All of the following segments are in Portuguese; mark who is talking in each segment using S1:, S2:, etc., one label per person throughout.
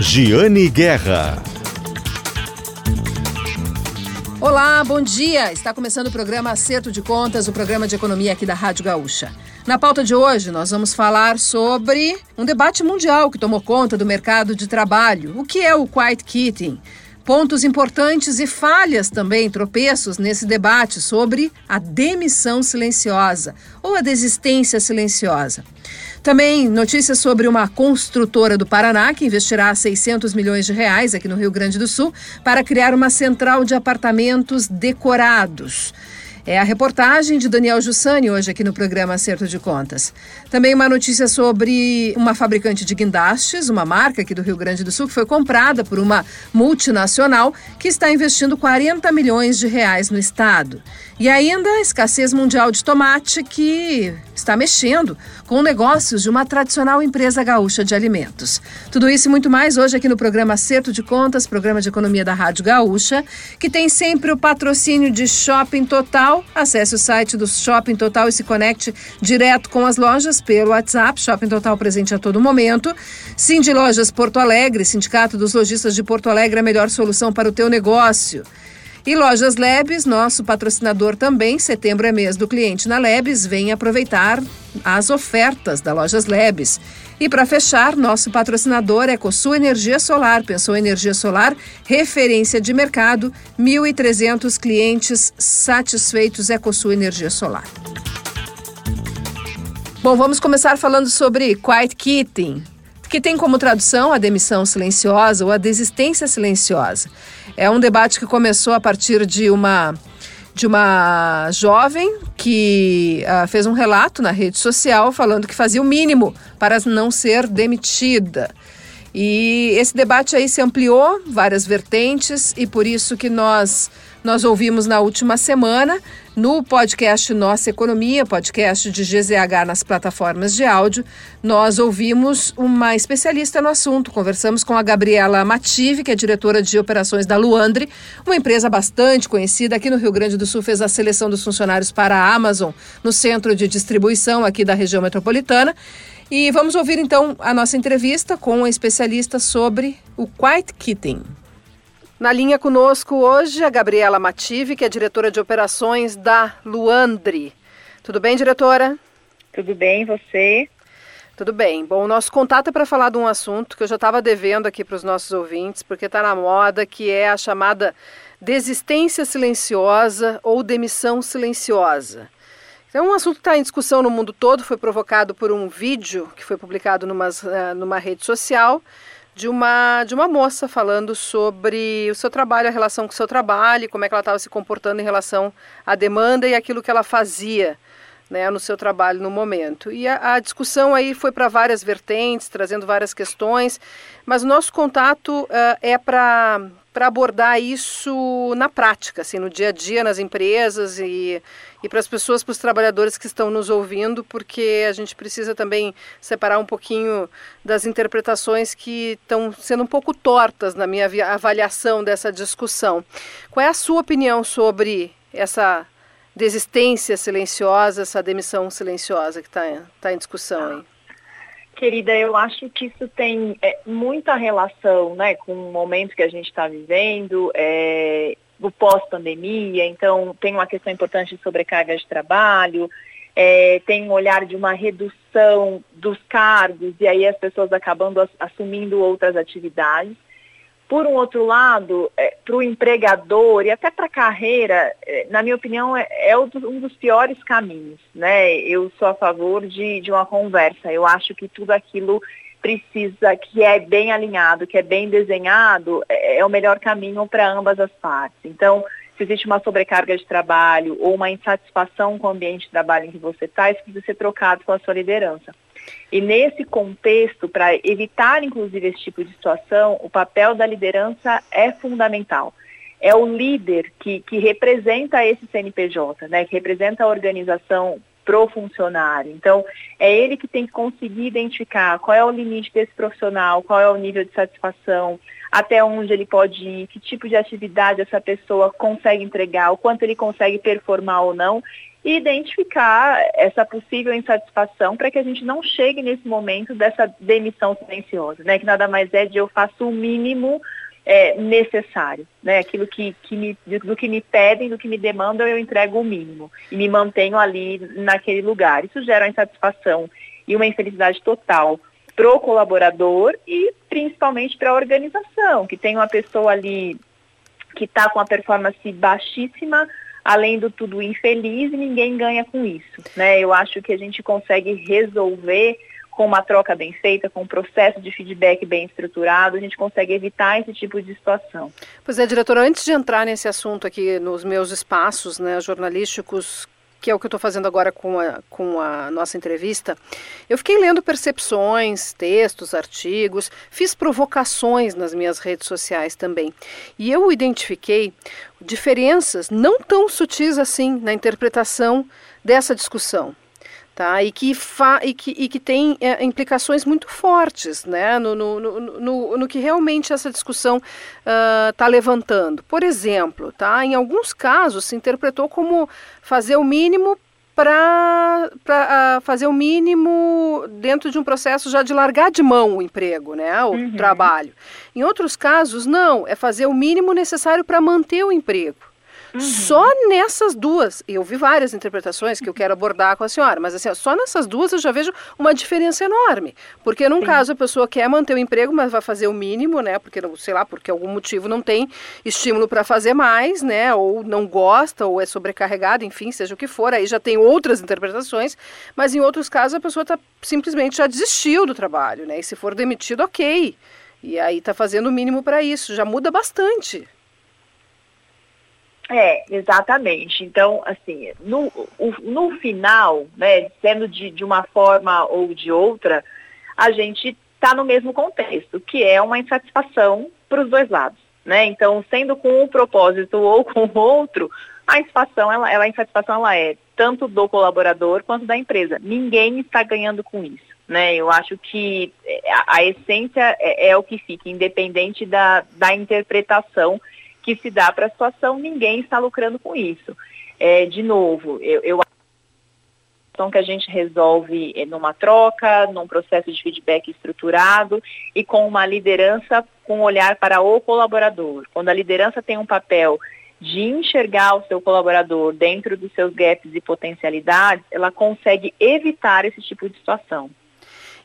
S1: Giane Guerra.
S2: Olá, bom dia! Está começando o programa Acerto de Contas, o programa de economia aqui da Rádio Gaúcha. Na pauta de hoje, nós vamos falar sobre um debate mundial que tomou conta do mercado de trabalho. O que é o quiet quitting? Pontos importantes e falhas também, tropeços nesse debate sobre a demissão silenciosa ou a desistência silenciosa. Também notícias sobre uma construtora do Paraná que investirá 600 milhões de reais aqui no Rio Grande do Sul para criar uma central de apartamentos decorados. É a reportagem de Daniel Jussani hoje aqui no programa Acerto de Contas. Também uma notícia sobre uma fabricante de guindastes, uma marca aqui do Rio Grande do Sul, que foi comprada por uma multinacional que está investindo 40 milhões de reais no estado. E ainda a escassez mundial de tomate que está mexendo com negócios de uma tradicional empresa gaúcha de alimentos. Tudo isso e muito mais hoje aqui no programa Acerto de Contas, programa de economia da Rádio Gaúcha, que tem sempre o patrocínio de Shopping Total. Acesse o site do Shopping Total e se conecte direto com as lojas pelo WhatsApp. Shopping Total presente a todo momento. Cindy Lojas Porto Alegre, Sindicato dos Lojistas de Porto Alegre, a melhor solução para o teu negócio. E Lojas Lebes, nosso patrocinador também, setembro é mês do cliente na Lebes, vem aproveitar as ofertas da Lojas Lebes. E para fechar, nosso patrocinador é Ecosul Energia Solar. Pensou energia solar? Referência de mercado, 1.300 clientes satisfeitos Ecosul Energia Solar. Bom, vamos começar falando sobre quiet quitting, que tem como tradução a demissão silenciosa ou a desistência silenciosa. É um debate que começou a partir de uma de uma jovem que uh, fez um relato na rede social falando que fazia o mínimo para não ser demitida. E esse debate aí se ampliou, várias vertentes, e por isso que nós nós ouvimos na última semana no podcast Nossa Economia, podcast de GZH nas plataformas de áudio, nós ouvimos uma especialista no assunto. Conversamos com a Gabriela Mative, que é diretora de operações da Luandre, uma empresa bastante conhecida aqui no Rio Grande do Sul, fez a seleção dos funcionários para a Amazon no centro de distribuição aqui da região metropolitana. E vamos ouvir então a nossa entrevista com a especialista sobre o quiet quitting. Na linha conosco hoje a Gabriela Mative, que é diretora de operações da Luandre. Tudo bem, diretora?
S3: Tudo bem, você?
S2: Tudo bem. Bom, o nosso contato é para falar de um assunto que eu já estava devendo aqui para os nossos ouvintes, porque está na moda, que é a chamada desistência silenciosa ou demissão silenciosa. É um assunto que está em discussão no mundo todo, foi provocado por um vídeo que foi publicado eh, numa rede social de uma, de uma moça falando sobre o seu trabalho, a relação com o seu trabalho, como é que ela estava se comportando em relação à demanda e aquilo que ela fazia né, no seu trabalho no momento. E a, a discussão aí foi para várias vertentes, trazendo várias questões, mas o nosso contato uh, é para para abordar isso na prática, assim, no dia a dia, nas empresas e, e para as pessoas, para os trabalhadores que estão nos ouvindo, porque a gente precisa também separar um pouquinho das interpretações que estão sendo um pouco tortas na minha avaliação dessa discussão. Qual é a sua opinião sobre essa desistência silenciosa, essa demissão silenciosa que está tá em discussão aí?
S3: Querida, eu acho que isso tem é, muita relação né, com o momento que a gente está vivendo, é, o pós-pandemia, então tem uma questão importante de sobrecarga de trabalho, é, tem um olhar de uma redução dos cargos e aí as pessoas acabando assumindo outras atividades. Por um outro lado, é, para o empregador e até para a carreira, é, na minha opinião, é, é, um dos piores caminhos. Né? Eu sou a favor de, de uma conversa. Eu acho que tudo aquilo precisa, que é bem alinhado, que é bem desenhado, é, é o melhor caminho para ambas as partes. Então, se existe uma sobrecarga de trabalho ou uma insatisfação com o ambiente de trabalho em que você está, isso precisa ser trocado com a sua liderança. E nesse contexto, para evitar inclusive esse tipo de situação, o papel da liderança é fundamental. É o líder que, que representa esse CNPJ, né, que representa a organização pro funcionário. Então, é ele que tem que conseguir identificar qual é o limite desse profissional, qual é o nível de satisfação, até onde ele pode ir, que tipo de atividade essa pessoa consegue entregar, o quanto ele consegue performar ou não, e identificar essa possível insatisfação para que a gente não chegue nesse momento dessa demissão silenciosa, né? Que nada mais é de eu faço o mínimo é, necessário, né? Aquilo que, que me, do que me pedem, do que me demandam, eu entrego o mínimo e me mantenho ali naquele lugar. Isso gera uma insatisfação e uma infelicidade total para o colaborador e principalmente para a organização, que tem uma pessoa ali que está com a performance baixíssima, além do tudo infeliz e ninguém ganha com isso. Né? Eu acho que a gente consegue resolver com uma troca bem feita, com um processo de feedback bem estruturado, a gente consegue evitar esse tipo de situação.
S4: Pois é, diretora, antes de entrar nesse assunto aqui nos meus espaços né, jornalísticos, que é o que eu estou fazendo agora com a, com a nossa entrevista, eu fiquei lendo percepções, textos, artigos, fiz provocações nas minhas redes sociais também. E eu identifiquei diferenças não tão sutis assim na interpretação dessa discussão tá? E que, fa e que, e que tem é, implicações muito fortes, né? No, no, no, no, no que realmente essa discussão está uh, levantando. Por exemplo, tá? Em alguns casos se interpretou como fazer o mínimo para uh, fazer o mínimo dentro de um processo já de largar de mão o emprego, né, o uhum. trabalho. Em outros casos, não, é fazer o mínimo necessário para manter o emprego. Uhum. Só nessas duas, eu vi várias interpretações que eu quero abordar com a senhora, mas assim, só nessas duas eu já vejo uma diferença enorme. Porque num Sim. caso a pessoa quer manter o emprego, mas vai fazer o mínimo, né? Porque, sei lá, porque algum motivo não tem estímulo para fazer mais, né? Ou não gosta, ou é sobrecarregada, enfim, seja o que for, aí já tem outras interpretações, mas em outros casos a pessoa tá, simplesmente já desistiu do trabalho, né? E se for demitido, ok. E aí está fazendo o mínimo para isso, já muda bastante.
S3: É, exatamente. Então, assim, no, no final, né, sendo de, de uma forma ou de outra, a gente está no mesmo contexto, que é uma insatisfação para os dois lados. Né? Então, sendo com um propósito ou com outro, a insatisfação, ela, ela, a insatisfação ela é tanto do colaborador quanto da empresa. Ninguém está ganhando com isso. Né? Eu acho que a, a essência é, é, o que fica, independente da, da interpretação que se dá para a situação, ninguém está lucrando com isso. É, de novo, eu, eu que a gente resolve é, numa troca, num processo de feedback estruturado e com uma liderança com olhar para o colaborador. Quando a liderança tem um papel de enxergar o seu colaborador dentro dos seus gaps e potencialidades, ela consegue evitar esse tipo de situação.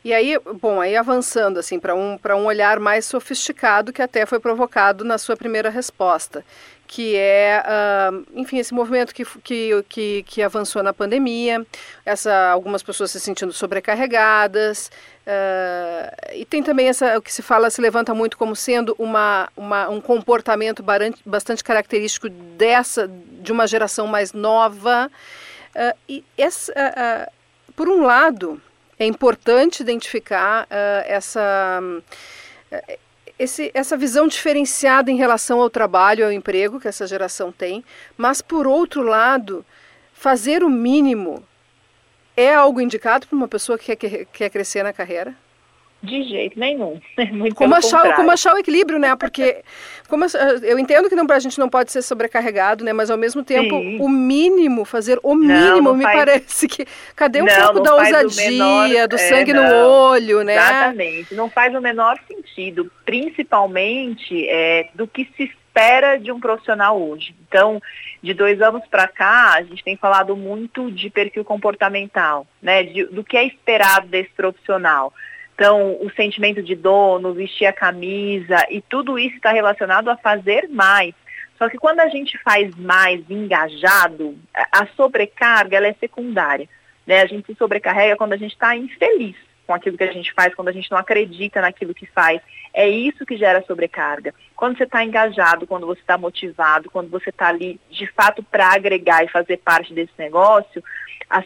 S4: E aí, bom, aí avançando assim para um, um olhar mais sofisticado que até foi provocado na sua primeira resposta, que é, uh, enfim, esse movimento que, que, que, que, avançou na pandemia, essa, algumas pessoas se sentindo sobrecarregadas, uh, e tem também essa, o que se fala, se levanta muito como sendo uma, uma, um comportamento bastante característico dessa, de uma geração mais nova, uh, e essa, por um lado, é importante identificar uh, essa, esse, essa visão diferenciada em relação ao trabalho ao emprego que essa geração tem, mas, por outro lado, fazer o mínimo é algo indicado para uma pessoa que quer, quer crescer na carreira?
S3: De jeito nenhum. Muito
S4: como, achar, como achar o equilíbrio, né? Porque como, eu entendo que não, a gente não pode ser sobrecarregado, né? Mas ao mesmo tempo, Sim. o mínimo, fazer o mínimo, não, não me faz... parece que. Cadê um não, pouco da ousadia, menor, do é, sangue no olho, né?
S3: Exatamente. Não faz o menor sentido, principalmente é, do que se espera de um profissional hoje. Então, de dois anos para cá, a gente tem falado muito de perfil comportamental, né? De, do que é esperado desse profissional. Então, o sentimento de dono, vestir a camisa e tudo isso está relacionado a fazer mais. Só que quando a gente faz mais engajado, a sobrecarga ela é secundária. Né? A gente se sobrecarrega quando a gente está infeliz com aquilo que a gente faz, quando a gente não acredita naquilo que faz. É isso que gera sobrecarga. Quando você está engajado, quando você está motivado, quando você está ali de fato para agregar e fazer parte desse negócio,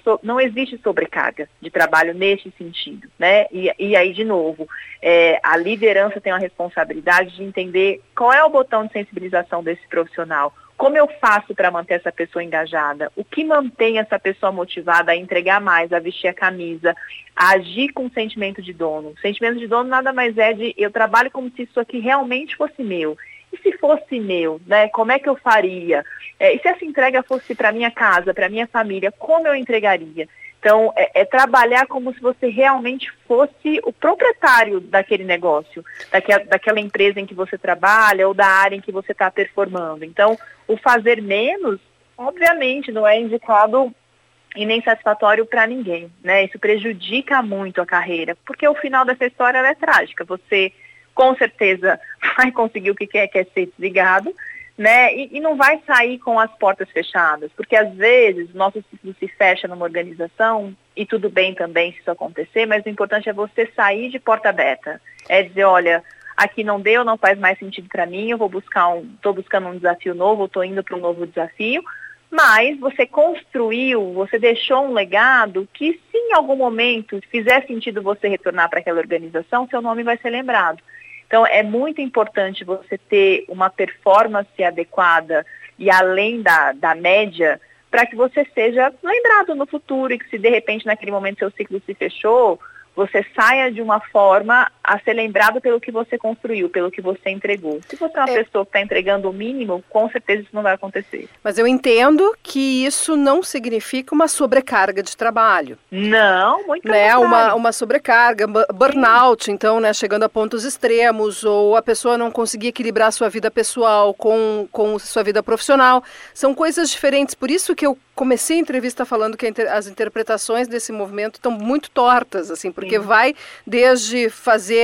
S3: so, não existe sobrecarga de trabalho nesse sentido. Né? E, e aí, de novo, é, a liderança tem a responsabilidade de entender qual é o botão de sensibilização desse profissional como eu faço para manter essa pessoa engajada? O que mantém essa pessoa motivada a entregar mais, a vestir a camisa, a agir com sentimento de dono? O sentimento de dono nada mais é de eu trabalho como se isso aqui realmente fosse meu. e se fosse meu, né? Como é que eu faria? É, e se essa entrega fosse para minha casa, para minha família, como eu entregaria? Então, é, é, trabalhar como se você realmente fosse o proprietário daquele negócio, daquela, daquela empresa em que você trabalha ou da área em que você está performando. Então, o fazer menos, obviamente, não é indicado e nem satisfatório para ninguém, né? Isso prejudica muito a carreira, porque o final dessa história é trágica. Você, com certeza, vai conseguir o que quer, que é ser desligado, né? E, e, não vai sair com as portas fechadas, porque às vezes o nosso ciclo se fecha numa organização e tudo bem também se isso acontecer, mas o importante é você sair de porta aberta. É dizer, olha, aqui não deu, não faz mais sentido para mim, eu vou buscar um, estou buscando um desafio novo, estou indo para um novo desafio, mas você construiu, você deixou um legado que se em algum momento fizer sentido você retornar para aquela organização, seu nome vai ser lembrado. Então, é muito importante você ter uma performance adequada e além da, da média para que você seja lembrado no futuro e que se de repente naquele momento seu ciclo se fechou, você saia de uma forma a ser lembrado pelo que você construiu, pelo que você entregou. Se você é uma é. pessoa que está entregando o mínimo, com certeza isso não vai acontecer.
S4: Mas eu entendo que isso não significa uma sobrecarga de trabalho.
S3: Não, muito
S4: né? Uma, uma sobrecarga, burnout, Sim. então, né? Chegando a pontos extremos, ou a pessoa não conseguir equilibrar sua vida pessoal com, com sua vida profissional. São coisas diferentes. Por isso que eu comecei a entrevista falando que as interpretações desse movimento estão muito tortas, assim, porque Sim. vai desde fazer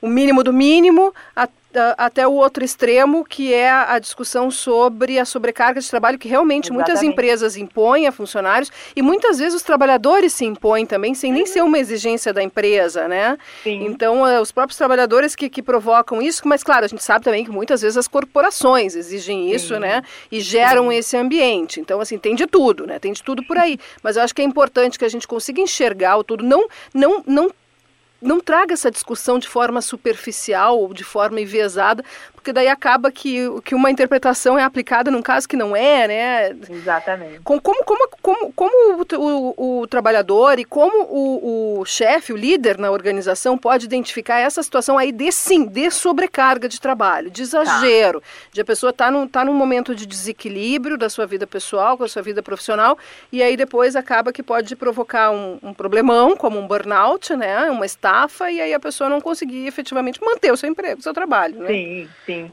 S4: o mínimo do mínimo a até o outro extremo, que é a discussão sobre a sobrecarga de trabalho, que realmente Exatamente. muitas empresas impõem a funcionários e muitas vezes os trabalhadores se impõem também, sem nem ser uma exigência da empresa, né? Sim. Então, é, os próprios trabalhadores que, que provocam isso, mas claro, a gente sabe também que muitas vezes as corporações exigem isso, Sim. né? E geram Sim. esse ambiente. Então, assim, tem de tudo, né? Tem de tudo por aí. Mas eu acho que é importante que a gente consiga enxergar o tudo, não, não, não não traga essa discussão de forma superficial ou de forma enviesada, porque daí acaba que, que uma interpretação é aplicada num caso que não é, né?
S3: Exatamente.
S4: Com, como, como, como, como o, o, o trabalhador e como o, o chefe, o líder na organização pode identificar essa situação aí de sim, de sobrecarga de trabalho, de exagero, tá. de a pessoa estar tá num, tá num momento de desequilíbrio da sua vida pessoal com a sua vida profissional e aí depois acaba que pode provocar um, um problemão, como um burnout, né? Uma estafa e aí a pessoa não conseguir efetivamente manter o seu emprego, o seu trabalho, né?
S3: Sim, sim assim.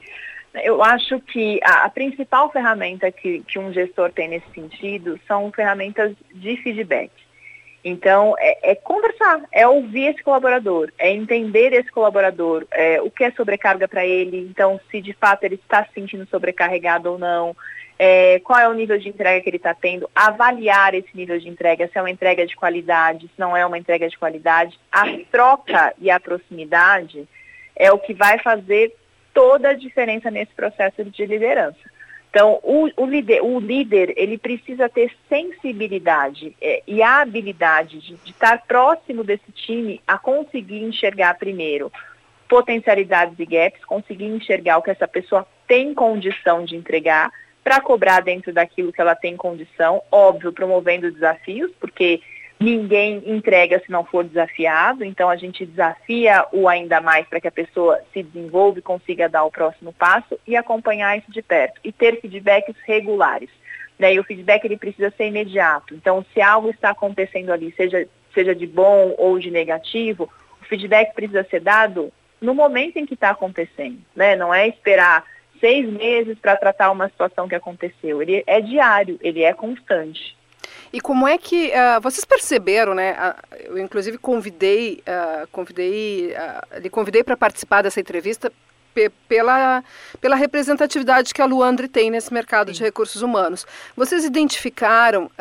S3: Eu acho que a, a, principal ferramenta que, que um gestor tem nesse sentido são ferramentas de feedback. Então, é, é, conversar, é ouvir esse colaborador, é entender esse colaborador, é, o que é sobrecarga para ele, então, se de fato ele está se sentindo sobrecarregado ou não, é, qual é o nível de entrega que ele está tendo, avaliar esse nível de entrega, se é uma entrega de qualidade, se não é uma entrega de qualidade. A troca e a proximidade é o que vai fazer toda a diferença nesse processo de liderança. Então, o, o, líder, o líder, ele precisa ter sensibilidade é, e a habilidade de, de estar próximo desse time a conseguir enxergar primeiro potencialidades e gaps, conseguir enxergar o que essa pessoa tem condição de entregar para cobrar dentro daquilo que ela tem condição, óbvio, promovendo desafios, porque ninguém entrega se não for desafiado, então a gente desafia o ainda mais para que a pessoa se desenvolva e consiga dar o próximo passo e acompanhar isso de perto e ter feedbacks regulares. Né? E o feedback ele precisa ser imediato. Então, se algo está acontecendo ali, seja, seja de bom ou de negativo, o feedback precisa ser dado no momento em que está acontecendo. Né? Não é esperar seis meses para tratar uma situação que aconteceu. Ele é diário, ele é constante.
S4: E como é que uh, vocês perceberam, né? Uh, eu inclusive convidei, uh, convidei, lhe convidei para participar dessa entrevista pela, pela representatividade que a Luandre tem nesse mercado Sim. de recursos humanos. Vocês identificaram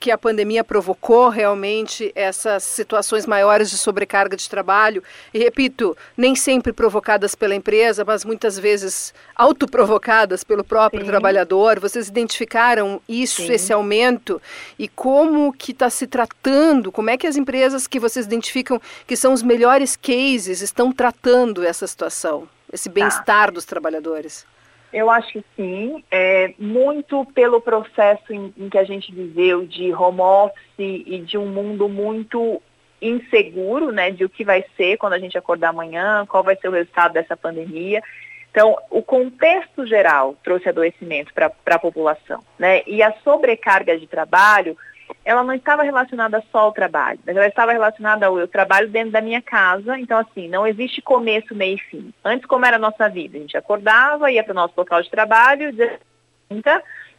S4: que a pandemia provocou realmente essas situações maiores de sobrecarga de trabalho, e repito, nem sempre provocadas pela empresa, mas muitas vezes autoprovocadas pelo próprio Sim. trabalhador. Vocês identificaram isso, Sim. esse aumento, e como que está se tratando, como é que as empresas que vocês identificam que são os melhores cases estão tratando essa situação, esse tá. bem-estar tá. dos trabalhadores?
S3: Eu acho que sim, é, muito pelo processo em, em, que a gente viveu de home office e de um mundo muito inseguro, né, de o que vai ser quando a gente acordar amanhã, qual vai ser o resultado dessa pandemia. Então, o contexto geral trouxe adoecimento para a população, né? E a sobrecarga de trabalho, ela não estava relacionada só ao trabalho, mas ela estava relacionada ao eu trabalho dentro da minha casa, então assim, não existe começo, meio e fim. Antes, como era a nossa vida? A gente acordava, ia para o nosso local de trabalho,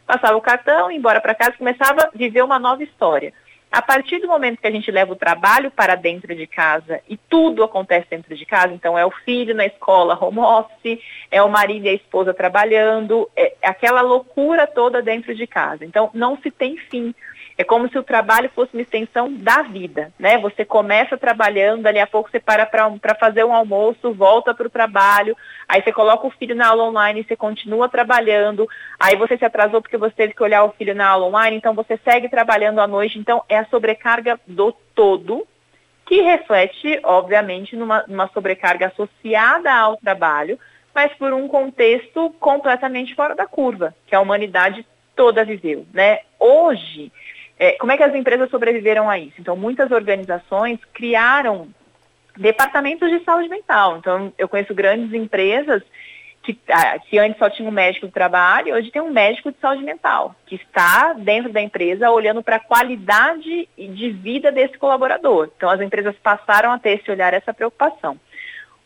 S3: passava o cartão, ia embora para casa, começava a viver uma nova história. A partir do momento que a gente leva o trabalho para dentro de casa e tudo acontece dentro de casa, então é o filho na escola, home office, é o marido e a esposa trabalhando, é aquela loucura toda dentro de casa. Então não se tem fim. É como se o trabalho fosse uma extensão da vida, né? Você começa trabalhando, dali a pouco você para para fazer um almoço, volta para o trabalho, aí você coloca o filho na aula online, você continua trabalhando, aí você se atrasou porque você teve que olhar o filho na aula online, então você segue trabalhando à noite, então é a sobrecarga do todo, que reflete, obviamente, numa, numa sobrecarga associada ao trabalho, mas por um contexto completamente fora da curva, que a humanidade toda viveu, né? Hoje, é, como é que as empresas sobreviveram a isso? Então, muitas organizações criaram departamentos de saúde mental. Então, eu conheço grandes empresas que, ah, que, antes só tinha um médico do trabalho, hoje tem um médico de saúde mental, que está dentro da empresa olhando para a qualidade de vida desse colaborador. Então, as empresas passaram a ter esse olhar, essa preocupação.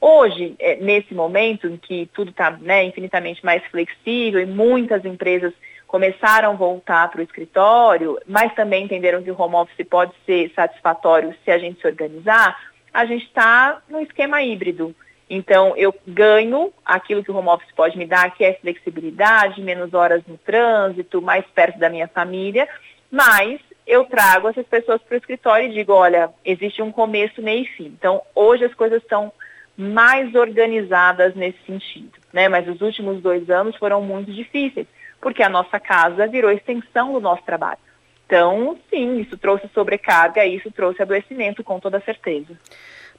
S3: Hoje, é, nesse momento em que tudo está né, infinitamente mais flexível e muitas empresas começaram a voltar para o escritório, mas também entenderam que o home office pode ser satisfatório se a gente se organizar, a gente está no esquema híbrido. Então, eu ganho aquilo que o home office pode me dar, que é flexibilidade, menos horas no trânsito, mais perto da minha família, mas eu trago essas pessoas para o escritório e digo, olha, existe um começo, meio e fim. Então, hoje as coisas estão mais organizadas nesse sentido, né? Mas os últimos dois anos foram muito difíceis porque a nossa casa virou extensão do nosso trabalho. Então, sim, isso trouxe sobrecarga, isso trouxe adoecimento, com toda certeza.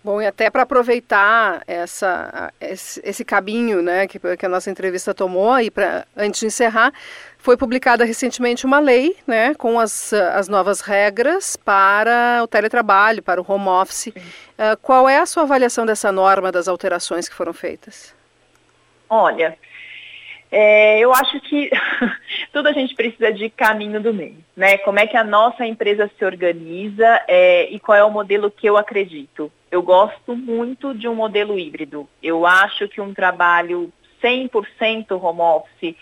S2: Bom, e até para aproveitar essa, esse, esse, caminho né, que, que, a nossa entrevista tomou, e pra, antes de encerrar, foi publicada recentemente uma lei né, com as, as novas regras para o teletrabalho, para o home office. Uh, qual é a sua avaliação dessa norma, das alterações que foram feitas?
S3: Olha, é, eu acho que tudo a gente precisa de caminho do meio, né? Como é que a nossa empresa se organiza é, e qual é o modelo que eu acredito. Eu gosto muito de um modelo híbrido. Eu acho que um trabalho 100% home office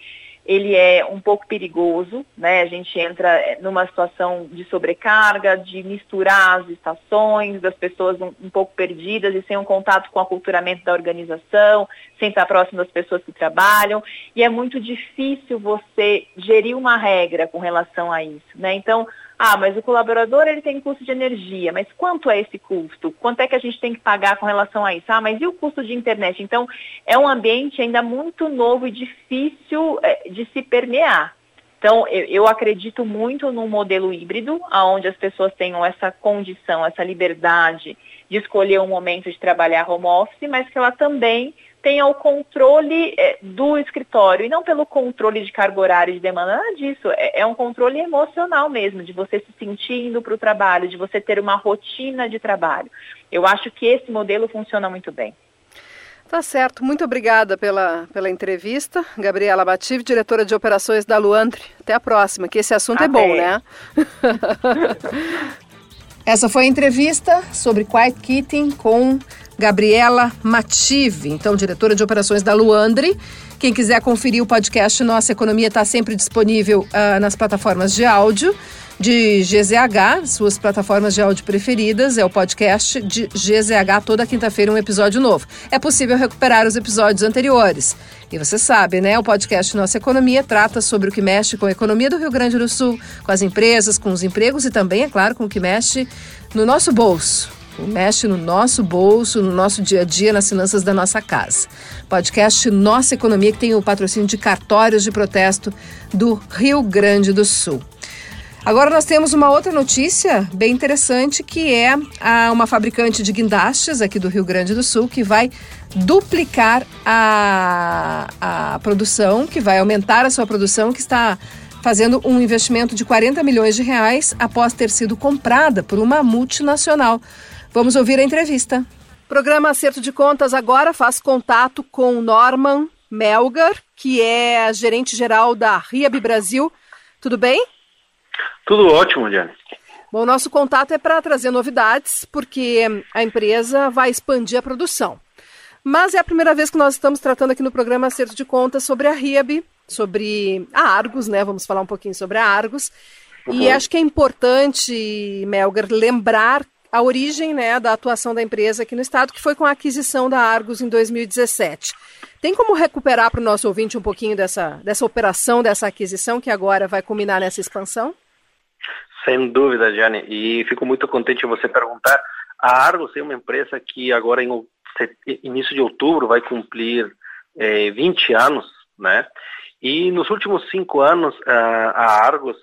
S3: ele é um pouco perigoso, né? A gente entra numa situação de sobrecarga, de misturar as estações, das pessoas um, um, pouco perdidas e sem um contato com o aculturamento da organização, sem estar próximo das pessoas que trabalham. E é muito difícil você gerir uma regra com relação a isso, né? Então, ah, mas o colaborador ele tem custo de energia, mas quanto é esse custo? Quanto é que a gente tem que pagar com relação a isso? Ah, mas e o custo de internet? Então, é um ambiente ainda muito novo e difícil é, de se permear. Então, eu, acredito muito num modelo híbrido, onde as pessoas tenham essa condição, essa liberdade de escolher um momento de trabalhar home office, mas que ela também tenha o controle é, do escritório, e não pelo controle de carga horária de demanda, nada disso. É, é um controle emocional mesmo, de você se sentir indo para o trabalho, de você ter uma rotina de trabalho. Eu acho que esse modelo funciona muito bem.
S2: Tá certo. Muito obrigada pela, pela entrevista. Gabriela Bativ, diretora de operações da Luandre. Até a próxima, que esse assunto Até. é bom, né? Essa foi a entrevista sobre quiet quitting com Gabriela Mative, então diretora de operações da Luandre. Quem quiser conferir o podcast Nossa Economia está sempre disponível uh, nas plataformas de áudio de GZH, suas plataformas de áudio preferidas, é o podcast de GZH toda quinta-feira um episódio novo. É possível recuperar os episódios anteriores. E você sabe, né? O podcast Nossa Economia trata sobre o que mexe com a economia do Rio Grande do Sul, com as empresas, com os empregos e também, é claro, com o que mexe no nosso bolso mexe no nosso bolso, no nosso dia a dia, nas finanças da nossa casa. Podcast Nossa Economia, que tem o patrocínio de cartórios de protesto do Rio Grande do Sul. Agora nós temos uma outra notícia bem interessante, que é a, uma fabricante de guindastes aqui do Rio Grande do Sul que vai duplicar a, a produção, que vai aumentar a sua produção, que está fazendo um investimento de 40 milhões de reais após ter sido comprada por uma multinacional. Vamos ouvir a entrevista. O programa Acerto de Contas agora faz contato com Norman
S4: Melgar, que é gerente geral da Riab Brasil. Tudo bem?
S5: Tudo ótimo, Diane.
S4: Bom, nosso contato é para trazer novidades, porque a empresa vai expandir a produção. Mas é a primeira vez que nós estamos tratando aqui no programa Acerto de Contas sobre a Riab, sobre a Argos, né? Vamos falar um pouquinho sobre a Argos. Uhum. E acho que é importante, Melgar, lembrar a origem né, da atuação da empresa aqui no estado, que foi com a aquisição da Argos em 2017. Tem como recuperar para o nosso ouvinte um pouquinho dessa, dessa operação, dessa aquisição, que agora vai culminar nessa expansão?
S5: Sem dúvida, Jane. E fico muito contente em você perguntar. A Argos é uma empresa que agora, em início de outubro, vai cumprir é, 20 anos, né? E nos últimos cinco anos, a Argos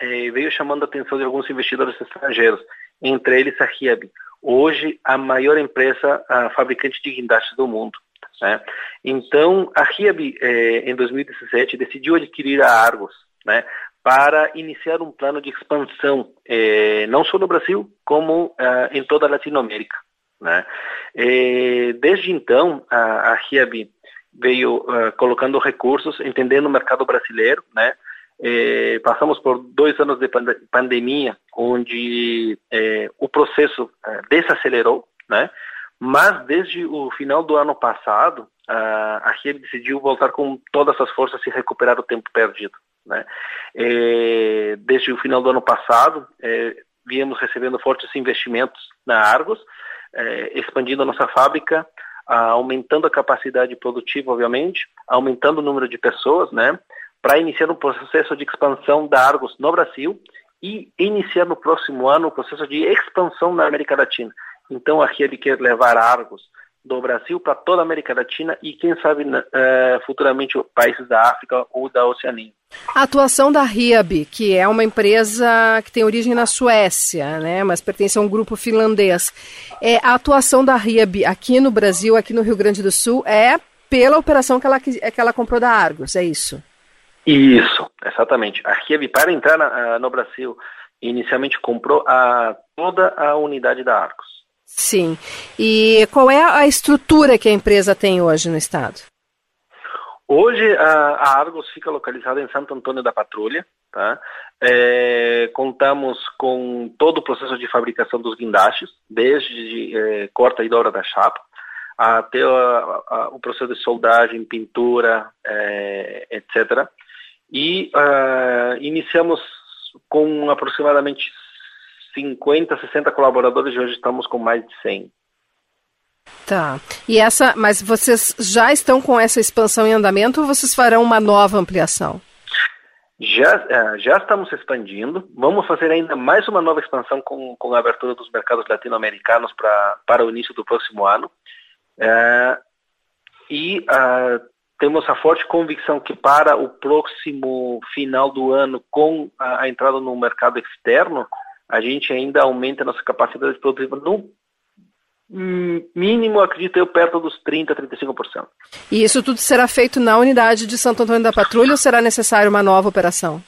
S5: é, veio chamando a atenção de alguns investidores estrangeiros, entre eles a Riab, hoje a maior empresa fabricante de guindastes do mundo. Né? Então, a Riab, é, em 2017, decidiu adquirir a Argos, né, para iniciar um plano de expansão, eh, não só no Brasil, como em toda a Latinoamérica. Né? Eh, desde então, a, a Riab veio uh, colocando recursos, entendendo o mercado brasileiro, né? Eh, passamos por dois anos de pand pandemia, onde o processo desacelerou, né? Mas desde o final do ano passado, a Riab decidiu voltar com todas as forças e recuperar o tempo perdido. Né? É, desde o final do ano passado, é, viemos recebendo fortes investimentos na Argos, é, expandindo a nossa fábrica, aumentando a capacidade produtiva, obviamente, aumentando o número de pessoas, né, para iniciar um processo de expansão da Argos no Brasil e iniciar no próximo ano o processo de expansão na América Latina. Então, aqui ele quer levar Argos do Brasil para toda a América Latina e, quem sabe, uh, futuramente países da África ou da Oceania.
S4: A atuação da Riab, que é uma empresa que tem origem na Suécia, né, mas pertence a um grupo finlandês, é, a atuação da Riab aqui no Brasil, aqui no Rio Grande do Sul, é pela operação que ela, que ela comprou da Argos, é isso?
S5: Isso, exatamente. A Riab, para entrar na, no Brasil, inicialmente comprou a, toda a unidade da Argos.
S4: Sim. E qual é a estrutura que a empresa tem hoje no estado?
S5: Hoje a, Argos fica localizada em Santo Antônio da Patrulha. Tá? É, contamos com todo o processo de fabricação dos guindastes, desde é, corta e dobra da chapa, até a, a, o processo de soldagem, pintura, é, etc. E uh, iniciamos com aproximadamente 50, 60 colaboradores e hoje estamos com mais de 100.
S4: Tá. E essa, mas vocês já estão com essa expansão em andamento ou vocês farão uma nova ampliação?
S5: Já, é, já estamos expandindo. Vamos fazer ainda mais uma nova expansão com, com a abertura dos mercados latino-americanos para o início do próximo ano. É, e uh, temos a forte convicção que para o próximo final do ano, com a, a entrada no mercado externo, a gente ainda aumenta a nossa capacidade produtiva no mínimo, acredito eu, perto dos 30%, 35%.
S4: E isso tudo será feito na unidade de Santo Antônio da Patrulha ou será necessário uma nova operação?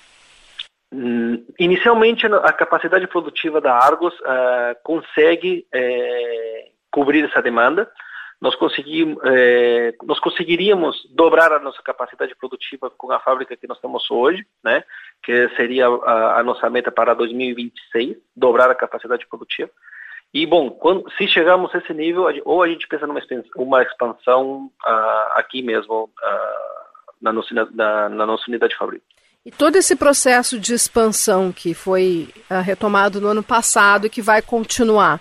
S5: Hum, inicialmente, a capacidade produtiva da Argos uh, consegue uh, cobrir essa demanda, nós, é, nós conseguiríamos dobrar a nossa capacidade produtiva com a fábrica que nós temos hoje, né, que seria a, a nossa meta para 2026, dobrar a capacidade produtiva. E, bom, quando, se chegarmos a esse nível, ou a gente pensa numa uma expansão uh, aqui mesmo, uh, na, nossa, na, na, nossa unidade de fábrica.
S4: E todo esse processo de expansão que foi uh, retomado no ano passado e que vai continuar,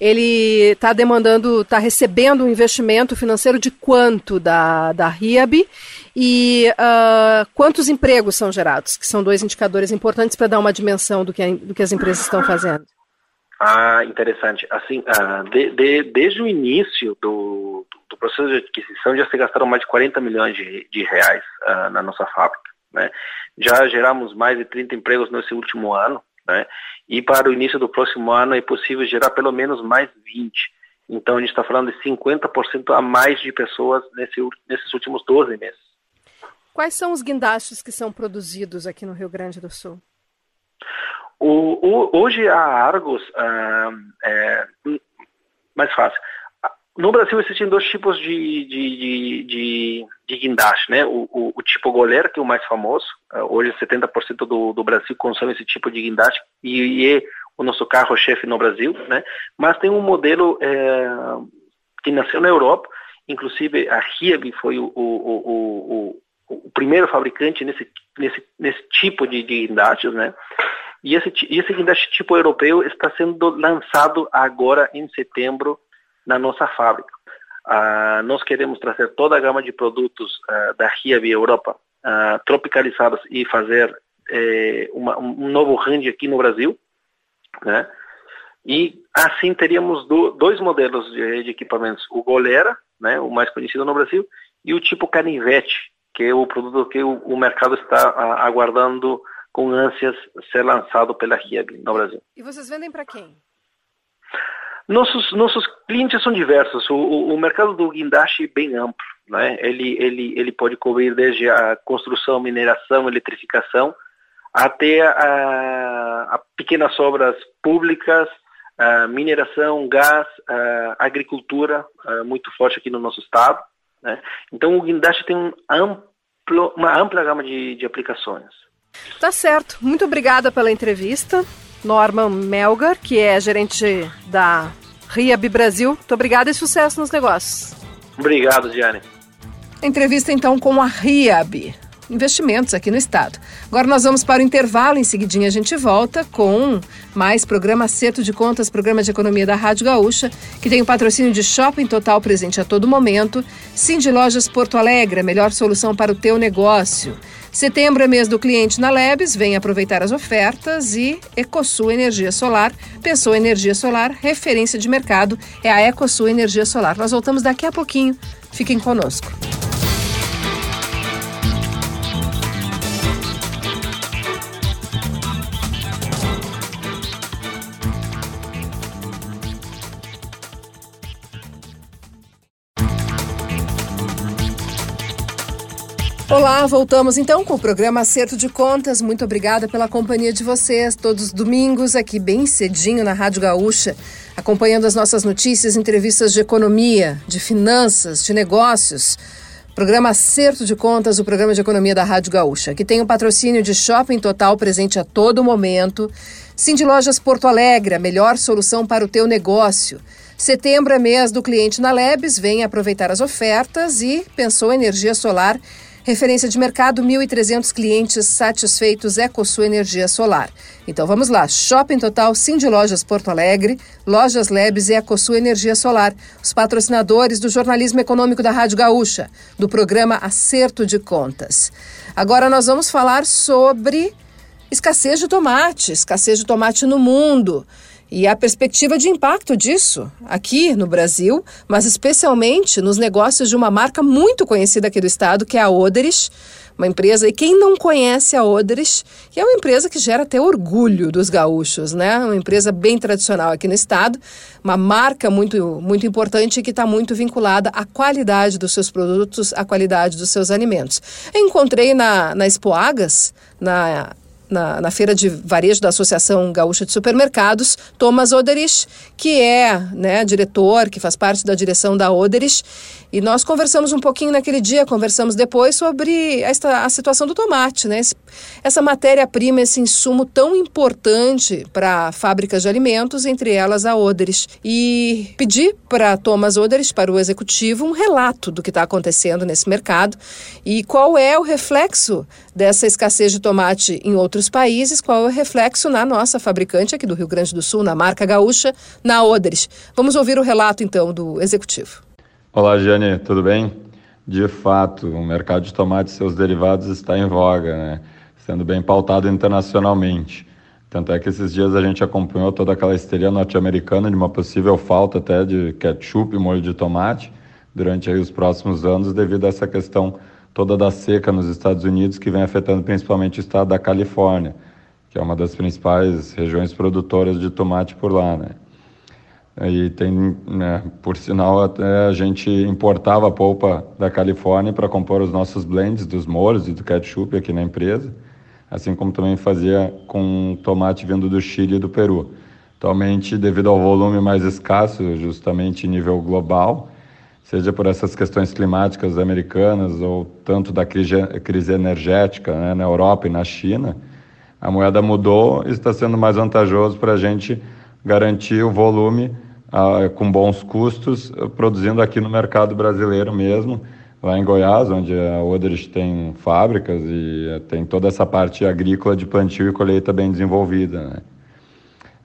S4: ele está demandando, está recebendo um investimento financeiro de quanto da, da RIAB e uh, quantos empregos são gerados, que são dois indicadores importantes para dar uma dimensão do que, do que as empresas estão fazendo.
S5: Ah, interessante. Assim, uh, de, de, desde o início do, do, processo de aquisição já se gastaram mais de 40 milhões de, de reais uh, na nossa fábrica. Né? Já geramos mais de 30 empregos nesse último ano. Né? E para o início do próximo ano é possível gerar pelo menos mais 20. Então a gente está falando de 50% a mais de pessoas nesse, nesses últimos 12 meses.
S4: Quais são os guindastes que são produzidos aqui no Rio Grande do Sul?
S5: O, o, hoje a Argos ah, é mais fácil. No Brasil existem dois tipos de, de, de, de, guindaste, né? O, o, o, tipo goleiro, que é o mais famoso. Uh, hoje 70% do, do Brasil consome esse tipo de guindaste e, e é o nosso carro-chefe no Brasil, né? Mas tem um modelo é, que nasceu na Europa, inclusive a Hiab foi o, o, o, primeiro fabricante nesse, nesse, nesse tipo de, de guindastes, né? E esse, esse guindaste tipo europeu está sendo lançado agora em setembro na nossa fábrica. Uh, nós queremos trazer toda a gama de produtos uh, da Hiab Europa uh, tropicalizados e fazer eh, uma, um novo range aqui no Brasil, né? E assim teríamos do, dois modelos de, de, equipamentos, o Golera, né, o mais conhecido no Brasil, e o tipo Canivete, que é o produto que o, o mercado está aguardando com ânsias ser lançado pela Hiab no Brasil.
S2: E vocês vendem para quem?
S5: Nossos, nossos clientes são diversos. O, o, o mercado do guindaste é bem amplo. Né? Ele, ele, ele pode cobrir desde a construção, mineração, eletrificação, até a, a pequenas obras públicas, mineração, gás, agricultura, muito forte aqui no nosso estado. Né? Então o guindaste tem um amplo, uma ampla gama de, de aplicações.
S2: Tá certo. Muito obrigada pela entrevista. Norman Melgar, que é gerente da Riab Brasil. Muito obrigada e sucesso nos negócios.
S5: Obrigado, Diane.
S2: Entrevista então com a Riab investimentos aqui no estado. Agora nós vamos para o intervalo, em seguidinha a gente volta com mais programa Acerto de Contas, programa de economia da Rádio Gaúcha, que tem o patrocínio de Shopping Total presente a todo momento, Cindy Lojas Porto Alegre, a melhor solução para o teu negócio. Setembro é mês do cliente na Lebes, vem aproveitar as ofertas e Ecosul Energia Solar. Pensou energia solar, referência de mercado é a Ecosul Energia Solar. Nós voltamos daqui a pouquinho. Fiquem conosco. Olá, voltamos então com o programa Acerto de Contas. Muito obrigada pela companhia de vocês todos os domingos aqui bem cedinho na Rádio Gaúcha, acompanhando as nossas notícias, entrevistas de economia, de finanças, de negócios. Programa Acerto de Contas, o programa de economia da Rádio Gaúcha, que tem o patrocínio de Shopping Total presente a todo momento. Cindy Lojas Porto Alegre, a melhor solução para o teu negócio. Setembro é mês do cliente na Lebes, vem aproveitar as ofertas e pensou energia solar Referência de mercado, 1.300 clientes satisfeitos EcoSul Energia Solar. Então vamos lá, Shopping Total, Cindy Lojas Porto Alegre, Lojas Lebes e EcoSul Energia Solar, os patrocinadores do jornalismo econômico da Rádio Gaúcha, do programa Acerto de Contas. Agora nós vamos falar sobre escassez de tomate, escassez de tomate no mundo e a perspectiva de impacto disso aqui no Brasil, mas especialmente nos negócios de uma marca muito conhecida aqui do estado, que é a Oderich, uma empresa, e quem não conhece a Oderich, que é uma empresa que gera até orgulho dos gaúchos, né? Uma empresa bem tradicional aqui no estado, uma marca muito, muito importante que está muito vinculada à qualidade dos seus produtos, à qualidade dos seus alimentos. Eu encontrei na, na Expoagas, na na, na feira de varejo da Associação Gaúcha de Supermercados, Thomas Oderich, que é né, diretor, que faz parte da direção da Oderich. E nós conversamos um pouquinho naquele dia, conversamos depois sobre esta, a situação do tomate, né? Esse, essa matéria-prima, esse insumo tão importante para fábricas de alimentos, entre elas a Oderich. E pedi para Thomas Oderich, para o executivo, um relato do que está acontecendo nesse mercado e qual é o reflexo dessa escassez de tomate em outros países, qual é o reflexo na nossa fabricante aqui do Rio Grande do Sul, na marca gaúcha, na Oderich. Vamos ouvir o relato então do executivo.
S6: Olá, Jane, tudo bem? De fato, o mercado de tomates e seus derivados está em voga, né? sendo bem pautado internacionalmente. Tanto é que esses dias a gente acompanhou toda aquela histeria norte-americana de uma possível falta até de ketchup e molho de tomate durante aí os próximos anos devido a essa questão toda da seca nos Estados Unidos que vem afetando principalmente o estado da Califórnia, que é uma das principais regiões produtoras de tomate por lá, né? E tem, né, por sinal, até a gente importava a polpa da Califórnia para compor os nossos blends dos molhos e do ketchup aqui na empresa, assim como também fazia com tomate vindo do Chile e do Peru. Atualmente, devido ao volume mais escasso, justamente nível global, seja por essas questões climáticas americanas ou tanto da crise, crise energética né, na Europa e na China, a moeda mudou e está sendo mais vantajoso para a gente garantir o volume ah, com bons custos, produzindo aqui no mercado brasileiro mesmo, lá em Goiás, onde a Oderich tem fábricas e tem toda essa parte agrícola de plantio e colheita bem desenvolvida. Né?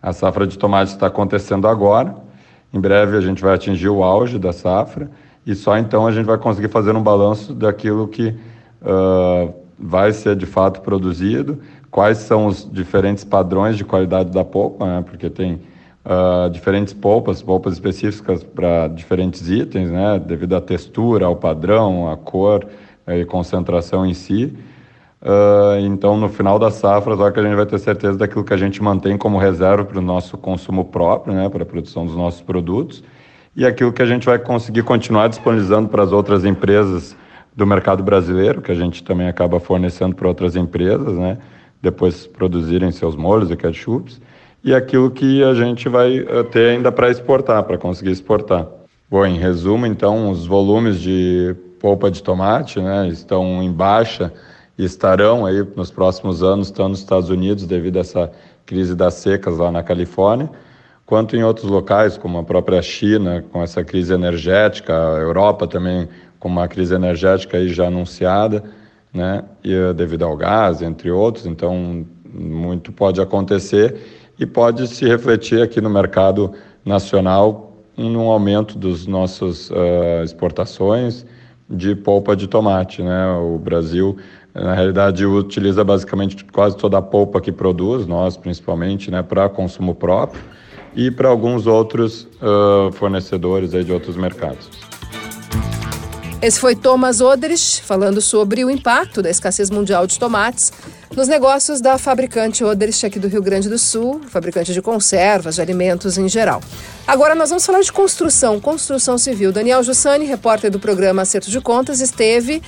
S6: A safra de tomate está acontecendo agora. Em breve a gente vai atingir o auge da safra e só então a gente vai conseguir fazer um balanço daquilo que uh, vai ser de fato produzido, quais são os diferentes padrões de qualidade da polpa, né? porque tem uh, diferentes polpas, polpas específicas para diferentes itens, né? devido à textura, ao padrão, à cor e concentração em si. Uh, então, no final da safra, só que a gente vai ter certeza daquilo que a gente mantém como reserva para o nosso consumo próprio, né, para a produção dos nossos produtos, e aquilo que a gente vai conseguir continuar disponibilizando para as outras empresas do mercado brasileiro, que a gente também acaba fornecendo para outras empresas, né, depois produzirem seus molhos e ketchups, e aquilo que a gente vai uh, ter ainda para exportar, para conseguir exportar. Bom, em resumo, então, os volumes de polpa de tomate né, estão em baixa estarão aí nos próximos anos, tanto nos Estados Unidos, devido a essa crise das secas lá na Califórnia, quanto em outros locais, como a própria China, com essa crise energética, a Europa também com uma crise energética aí já anunciada, né, e, eh, devido ao gás, entre outros, então muito pode acontecer e pode se refletir aqui no mercado nacional num aumento dos nossos uh, exportações de polpa de tomate, né? O Brasil na realidade, utiliza basicamente quase toda a polpa que produz, nós principalmente, né, para consumo próprio e para alguns outros uh, fornecedores aí de outros mercados.
S2: Esse foi Thomas Odrich falando sobre o impacto da escassez mundial de tomates nos negócios da fabricante Odrich aqui do Rio Grande do Sul, fabricante de conservas, de alimentos em geral. Agora nós vamos falar de construção, construção civil. Daniel Jussani, repórter do programa Acerto de Contas, esteve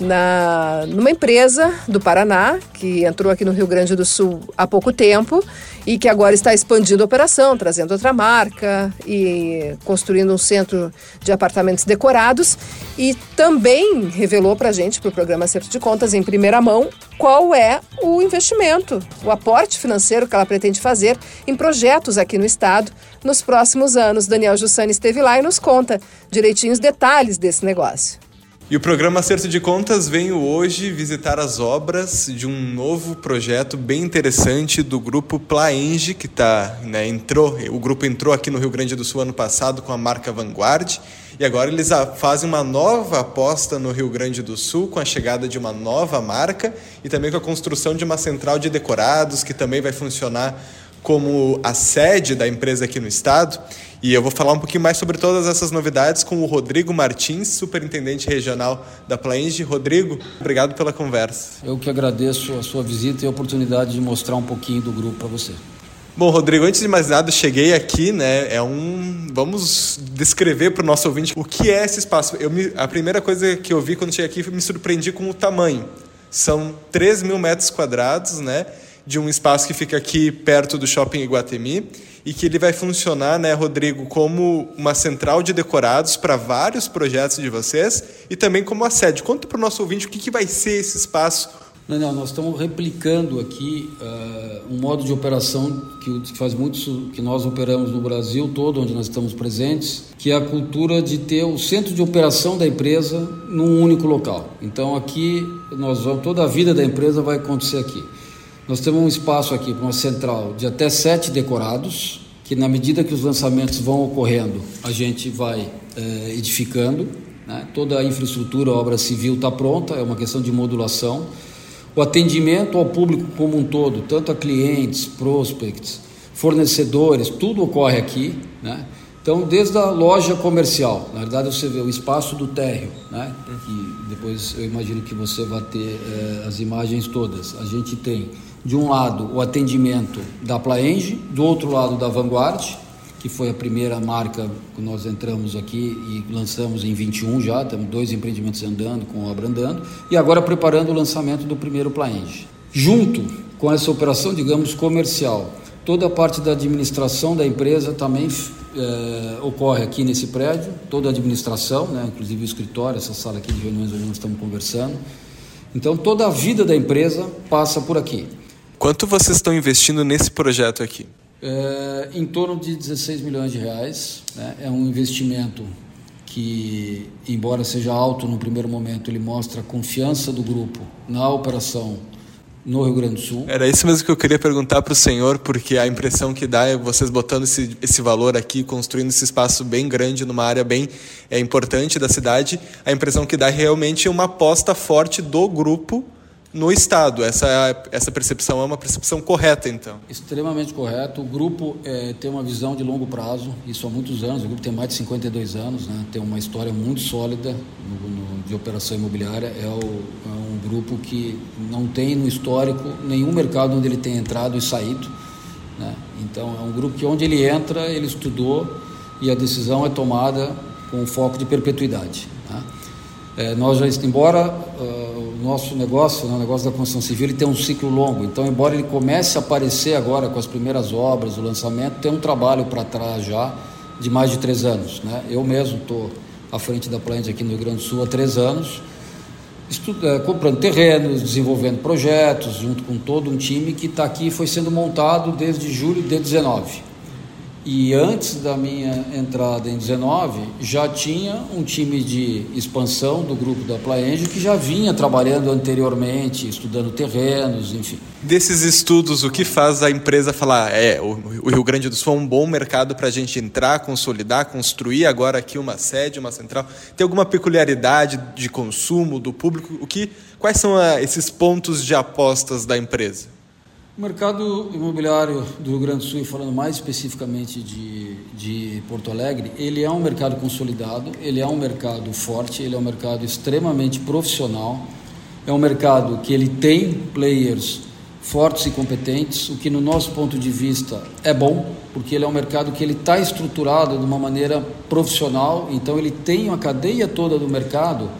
S2: na, numa empresa do Paraná, que entrou aqui no Rio Grande do Sul há pouco tempo e que agora está expandindo a operação, trazendo outra marca e construindo um centro de apartamentos decorados. E também revelou para a gente, para o programa Acerto de Contas, em primeira mão, qual é o investimento, o aporte financeiro que ela pretende fazer em projetos aqui no estado nos próximos anos. Daniel Jussani esteve lá e nos conta direitinho os detalhes desse negócio.
S7: E o programa Acerto de Contas veio hoje visitar as obras de um novo projeto bem interessante do grupo Plaenge, que tá, né, entrou, o grupo entrou aqui no Rio Grande do Sul ano passado com a marca Vanguard, e agora eles fazem uma nova aposta no Rio Grande do Sul com a chegada de uma nova marca e também com a construção de uma central de decorados que também vai funcionar como a sede da empresa aqui no estado. E eu vou falar um pouquinho mais sobre todas essas novidades com o Rodrigo Martins, superintendente regional da Plaenge. Rodrigo, obrigado pela conversa.
S8: Eu que agradeço a sua visita e a oportunidade de mostrar um pouquinho do grupo para você.
S7: Bom, Rodrigo, antes de mais nada, cheguei aqui, né? É um. Vamos descrever para o nosso ouvinte o que é esse espaço. Eu me... A primeira coisa que eu vi quando cheguei aqui me surpreendi com o tamanho. São 3 mil metros quadrados, né? De um espaço que fica aqui perto do Shopping Iguatemi e que ele vai funcionar, né, Rodrigo, como uma central de decorados para vários projetos de vocês e também como a sede. Conta para o nosso ouvinte o que, que vai ser esse espaço.
S8: Não, não, nós estamos replicando aqui uh, um modo de operação que, faz muito que nós operamos no Brasil todo, onde nós estamos presentes, que é a cultura de ter o centro de operação da empresa num único local. Então aqui nós vamos, toda a vida da empresa vai acontecer aqui. Nós temos um espaço aqui uma central de até sete decorados, que na medida que os lançamentos vão ocorrendo, a gente vai é, edificando. Né? Toda a infraestrutura, a obra civil está pronta, é uma questão de modulação. O atendimento ao público como um todo, tanto a clientes, prospects, fornecedores, tudo ocorre aqui. Né? Então, desde a loja comercial, na verdade você vê o espaço do térreo, né? e depois eu imagino que você vai ter é, as imagens todas. A gente tem de um lado o atendimento da Plaenge, do outro lado da Vanguard, que foi a primeira marca que nós entramos aqui e lançamos em 21 já, temos dois empreendimentos andando, com obra andando, e agora preparando o lançamento do primeiro Plaenge. Junto com essa operação, digamos, comercial, Toda a parte da administração da empresa também é, ocorre aqui nesse prédio, toda a administração, né, inclusive o escritório, essa sala aqui de reuniões onde nós estamos conversando. Então, toda a vida da empresa passa por aqui.
S7: Quanto vocês estão investindo nesse projeto aqui?
S8: É, em torno de 16 milhões de reais. Né? É um investimento que, embora seja alto no primeiro momento, ele mostra a confiança do grupo na operação no Rio Grande do Sul.
S7: Era isso mesmo que eu queria perguntar para o senhor, porque a impressão que dá é vocês botando esse, esse valor aqui, construindo esse espaço bem grande numa área bem é, importante da cidade, a impressão que dá é realmente uma aposta forte do grupo no Estado. Essa, essa percepção é uma percepção correta, então?
S8: Extremamente correto. O grupo é, tem uma visão de longo prazo, isso há muitos anos. O grupo tem mais de 52 anos, né? tem uma história muito sólida no, no, de operação imobiliária. É, o, é, um grupo que não tem no histórico nenhum mercado onde ele tenha entrado e saído. Né? Então, é um grupo que onde ele entra, ele estudou e a decisão é tomada com foco de perpetuidade. Né? É, nós já, embora nosso negócio, né, o negócio da construção civil, ele tem um ciclo longo. Então, embora ele comece a aparecer agora com as primeiras obras, o lançamento, tem um trabalho para trás já de mais de três anos. Né? Eu mesmo estou à frente da Plant aqui no Rio Grande do Sul há três anos, estudo, é, comprando terrenos, desenvolvendo projetos, junto com todo um time que está aqui foi sendo montado desde julho de 19. E antes da minha entrada em 19, já tinha um time de expansão do grupo da Plaenge que já vinha trabalhando anteriormente, estudando terrenos, enfim.
S7: Desses estudos, o que faz a empresa falar, é, o, Rio Grande do Sul é um bom mercado para a gente entrar, consolidar, construir agora aqui uma sede, uma central? Tem alguma peculiaridade de consumo do público? O que, quais são a, esses pontos de apostas da empresa?
S8: O mercado imobiliário do Rio Grande do Sul, falando mais especificamente de, de Porto Alegre, ele é um mercado consolidado, ele é um mercado forte, ele é um mercado extremamente profissional, é um mercado que ele tem players fortes e competentes, o que no nosso ponto de vista é bom, porque ele é um mercado que ele está estruturado de uma maneira profissional, então ele tem uma cadeia toda do mercado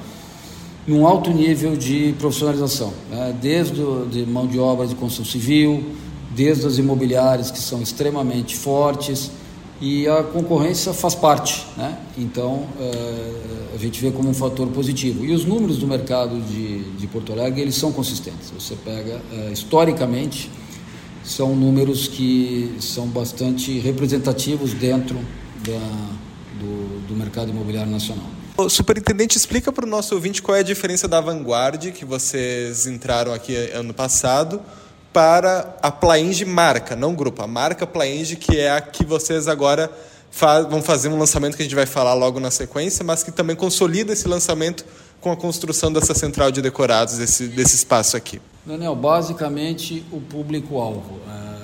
S8: num alto nível de profissionalização, né? desde de mão de obra de construção civil, desde as imobiliárias que são extremamente fortes e a concorrência faz parte, né? Então é, a gente vê como um fator positivo. E os números do mercado de, de Porto Alegre eles são consistentes. Você pega é, historicamente são números que são bastante representativos dentro da, do, do mercado imobiliário nacional.
S7: O superintendente, explica para o nosso ouvinte qual é a diferença da Vanguard, que vocês entraram aqui ano passado, para a Plaenge marca, não grupo, a marca Plaenge, que é a que vocês agora vão fazer um lançamento que a gente vai falar logo na sequência, mas que também consolida esse lançamento com a construção dessa central de decorados, desse, desse espaço aqui.
S8: Daniel, basicamente o público-alvo. É,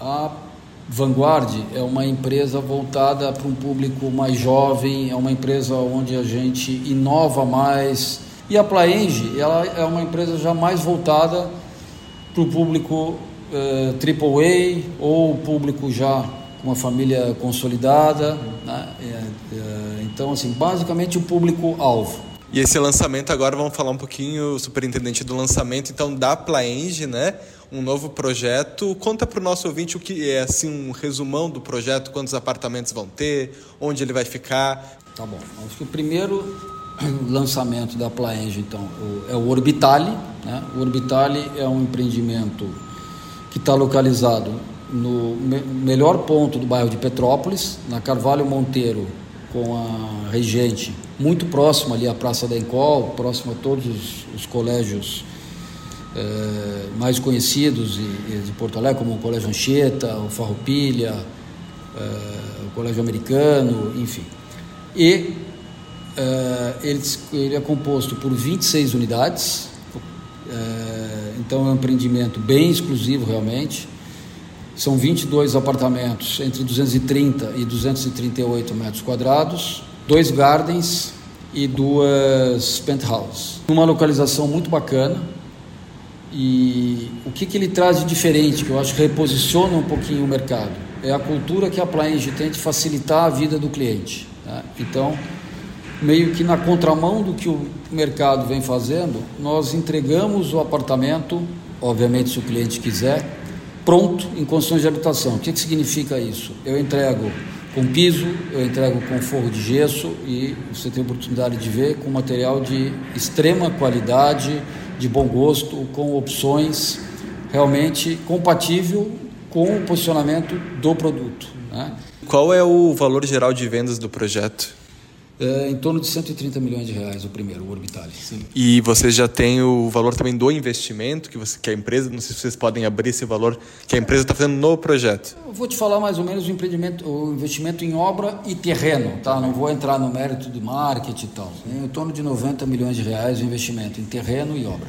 S8: a Vanguard é uma empresa voltada para um público mais jovem, é uma empresa onde a gente inova mais. E a Plaenge, ela é uma empresa já mais voltada para o público eh, AAA ou público já com uma família consolidada. Né? É, é, então, assim, basicamente o público-alvo.
S7: E esse lançamento agora, vamos falar um pouquinho, superintendente, do lançamento então da Plaenge, né? Um novo projeto. Conta para o nosso ouvinte o que é assim um resumão do projeto, quantos apartamentos vão ter, onde ele vai ficar.
S8: Tá bom. Acho que o primeiro lançamento da Plaenge, então, é o Orbitale. Né? O Orbitale é um empreendimento que está localizado no melhor ponto do bairro de Petrópolis, na Carvalho Monteiro, com a Regente, muito próximo ali à Praça da Encol, próximo a todos os, os colégios é, mais conhecidos de, de, Porto Alegre, como o Colégio Anchieta, o Farroupilha, é, o Colégio Americano, enfim. E é, ele, ele, é composto por 26 unidades, então é um empreendimento bem exclusivo realmente. São 22 apartamentos entre 230 e 238 metros quadrados, dois gardens e duas penthouses. Uma localização muito bacana, e o que, que ele traz de diferente, que eu acho que reposiciona um pouquinho o mercado? É a cultura que a Plaenge tem de facilitar a vida do cliente. Tá? Então, meio que na contramão do que o mercado vem fazendo, nós entregamos o apartamento, obviamente se o cliente quiser, pronto em condições de habitação. O que, que significa isso? Eu entrego com piso, eu entrego com forro de gesso e você tem a oportunidade de ver com material de extrema qualidade, de bom gosto, com opções realmente compatível com o posicionamento do produto. Né?
S7: Qual é o valor geral de vendas do projeto?
S8: É, em torno de 130 milhões de reais o primeiro, o Orbitale. Sim.
S7: E vocês já têm o valor também do investimento que, você, que a empresa, não sei se vocês podem abrir esse valor que a empresa está fazendo no projeto.
S8: Eu vou te falar mais ou menos o, empreendimento, o investimento em obra e terreno, tá? Não vou entrar no mérito de marketing e tal. Em torno de 90 milhões de reais o investimento em terreno e obra.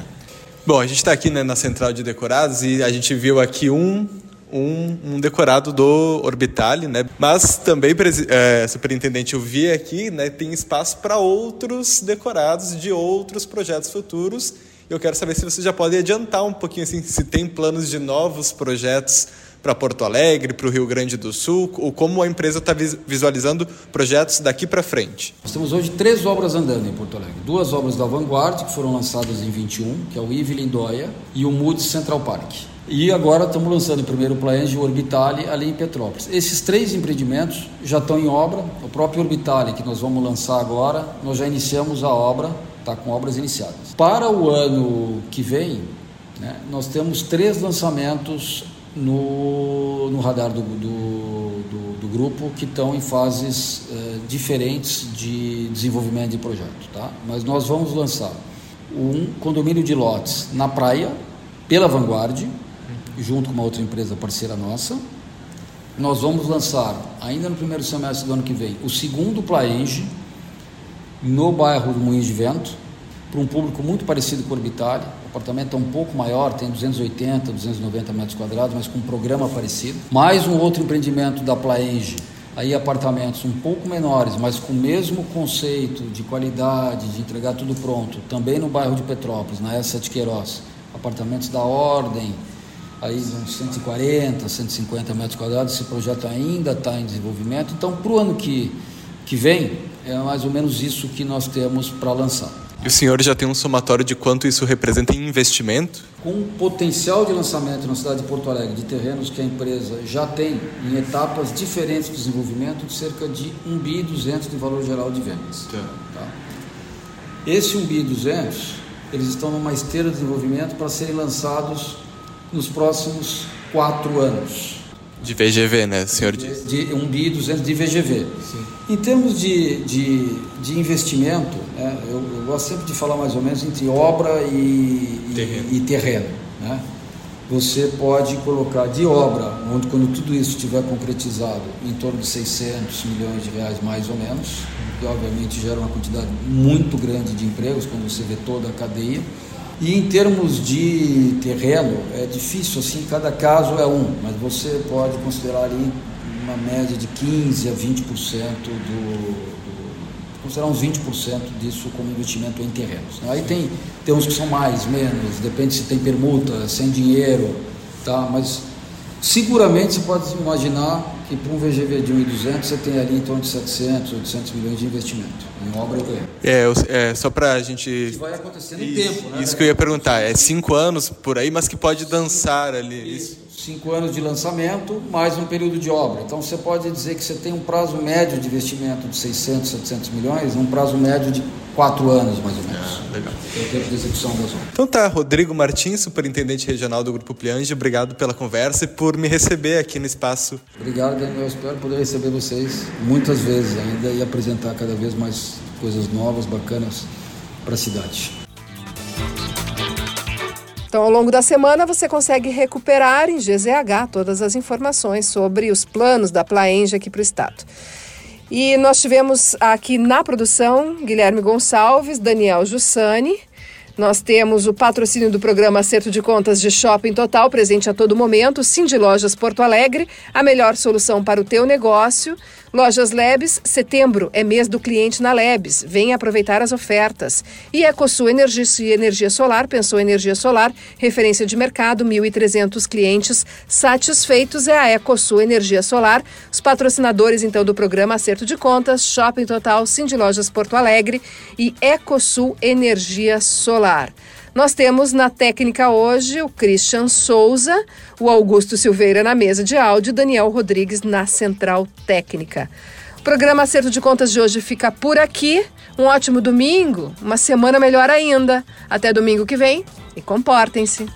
S7: Bom, a gente está aqui né, na central de decorados e a gente viu aqui um um, um decorado do Orbitale, né? Mas também, é, superintendente, eu vi aqui, né, tem espaço para outros decorados de outros projetos futuros. Eu quero saber se você já pode adiantar um pouquinho, assim, se tem planos de novos projetos para Porto Alegre, para o Rio Grande do Sul, ou como a empresa está visualizando projetos daqui para frente?
S8: Nós temos hoje três obras andando em Porto Alegre. Duas obras da Vanguard, que foram lançadas em 21, que é o Ivy Lindóia e o Moods Central Park. E agora estamos lançando o primeiro Plaenge Orbitale ali em Petrópolis. Esses três empreendimentos já estão em obra. O próprio Orbitale, que nós vamos lançar agora, nós já iniciamos a obra, está com obras iniciadas. Para o ano que vem, né, nós temos três lançamentos no, no radar do, do, do, do grupo que estão em fases eh, diferentes de desenvolvimento de projeto. Tá? Mas nós vamos lançar um condomínio de lotes na praia, pela Vanguard, junto com uma outra empresa parceira nossa. Nós vamos lançar, ainda no primeiro semestre do ano que vem, o segundo Plaenge no bairro do Moinhos de Vento, para um público muito parecido com o Orbitale. O apartamento é um pouco maior, tem 280, 290 metros quadrados, mas com um programa parecido. Mais um outro empreendimento da Plaenge, aí apartamentos um pouco menores, mas com o mesmo conceito de qualidade, de entregar tudo pronto, também no bairro de Petrópolis, na S7 Queiroz. Apartamentos da Ordem, aí uns 140, 150 metros quadrados. Esse projeto ainda está em desenvolvimento. Então, para o ano que, que vem, é mais ou menos isso que nós temos para lançar.
S7: E o senhor já tem um somatório de quanto isso representa em investimento?
S8: Com o potencial de lançamento na cidade de Porto Alegre de terrenos que a empresa já tem em etapas diferentes de desenvolvimento, de cerca de 1 bi 200 de valor geral de vendas. Tá. Tá? Esse 1 bi 200, eles estão numa esteira de desenvolvimento para serem lançados nos próximos quatro anos.
S7: De VGV, né, senhor?
S8: De, de um bi 200 de VGV. Sim. Em termos de, de, de investimento, né, eu, eu, gosto sempre de falar mais ou menos entre obra e terreno. E, e terreno né? Você pode colocar de obra, onde quando tudo isso estiver concretizado, em torno de 600 milhões de reais mais ou menos, que obviamente gera uma quantidade muito grande de empregos quando você vê toda a cadeia. E em termos de terreno, é difícil, assim, cada caso é um, mas você pode considerar ali uma média de 15% a 20% do, considerar uns 20% disso como investimento em terrenos. Aí tem, tem uns que são mais, menos, depende se tem permuta, sem dinheiro, tá? mas seguramente você pode imaginar que para um VGV de 1.200 você tem ali em torno de 700, 800 milhões de investimento em obra e
S7: É, é só para a gente...
S8: Que vai acontecendo em tempo,
S7: né? Isso que eu ia perguntar, é cinco anos por aí, mas que pode dançar ali.
S8: Isso cinco anos de lançamento, mais um período de obra. Então você pode dizer que você tem um prazo médio de investimento de 600, 700 milhões, um prazo médio de quatro anos, mais ou menos. Ah, legal. É o tempo de execução das obras.
S7: Então tá, Rodrigo Martins, superintendente regional do Grupo Pliange, obrigado pela conversa e por me receber aqui no espaço.
S8: Obrigado, Daniel. Espero poder receber vocês muitas vezes ainda e apresentar cada vez mais coisas novas, bacanas para a cidade.
S2: Então, ao longo da semana, você consegue recuperar em GZH todas as informações sobre os planos da Plaenge aqui para o Estado. E nós tivemos aqui na produção Guilherme Gonçalves, Daniel Jussani. Nós temos o patrocínio do programa Acerto de Contas de Shopping Total, presente a todo momento. Cindy Lojas Porto Alegre, a melhor solução para o teu negócio. Lojas Lebes, setembro é mês do cliente na Lebes. Venha aproveitar as ofertas. E EcoSul Energia, Energia Solar, pensou energia solar, referência de mercado, 1.300 clientes satisfeitos é a EcoSul Energia Solar. Os patrocinadores, então, do programa Acerto de Contas, Shopping Total, Cindy Lojas Porto Alegre e EcoSul Energia Solar. Nós temos na técnica hoje o Christian Souza, o Augusto Silveira na mesa de áudio e Daniel Rodrigues na central técnica. O programa Acerto de Contas de hoje fica por aqui. Um ótimo domingo, uma semana melhor ainda. Até domingo que vem e comportem-se.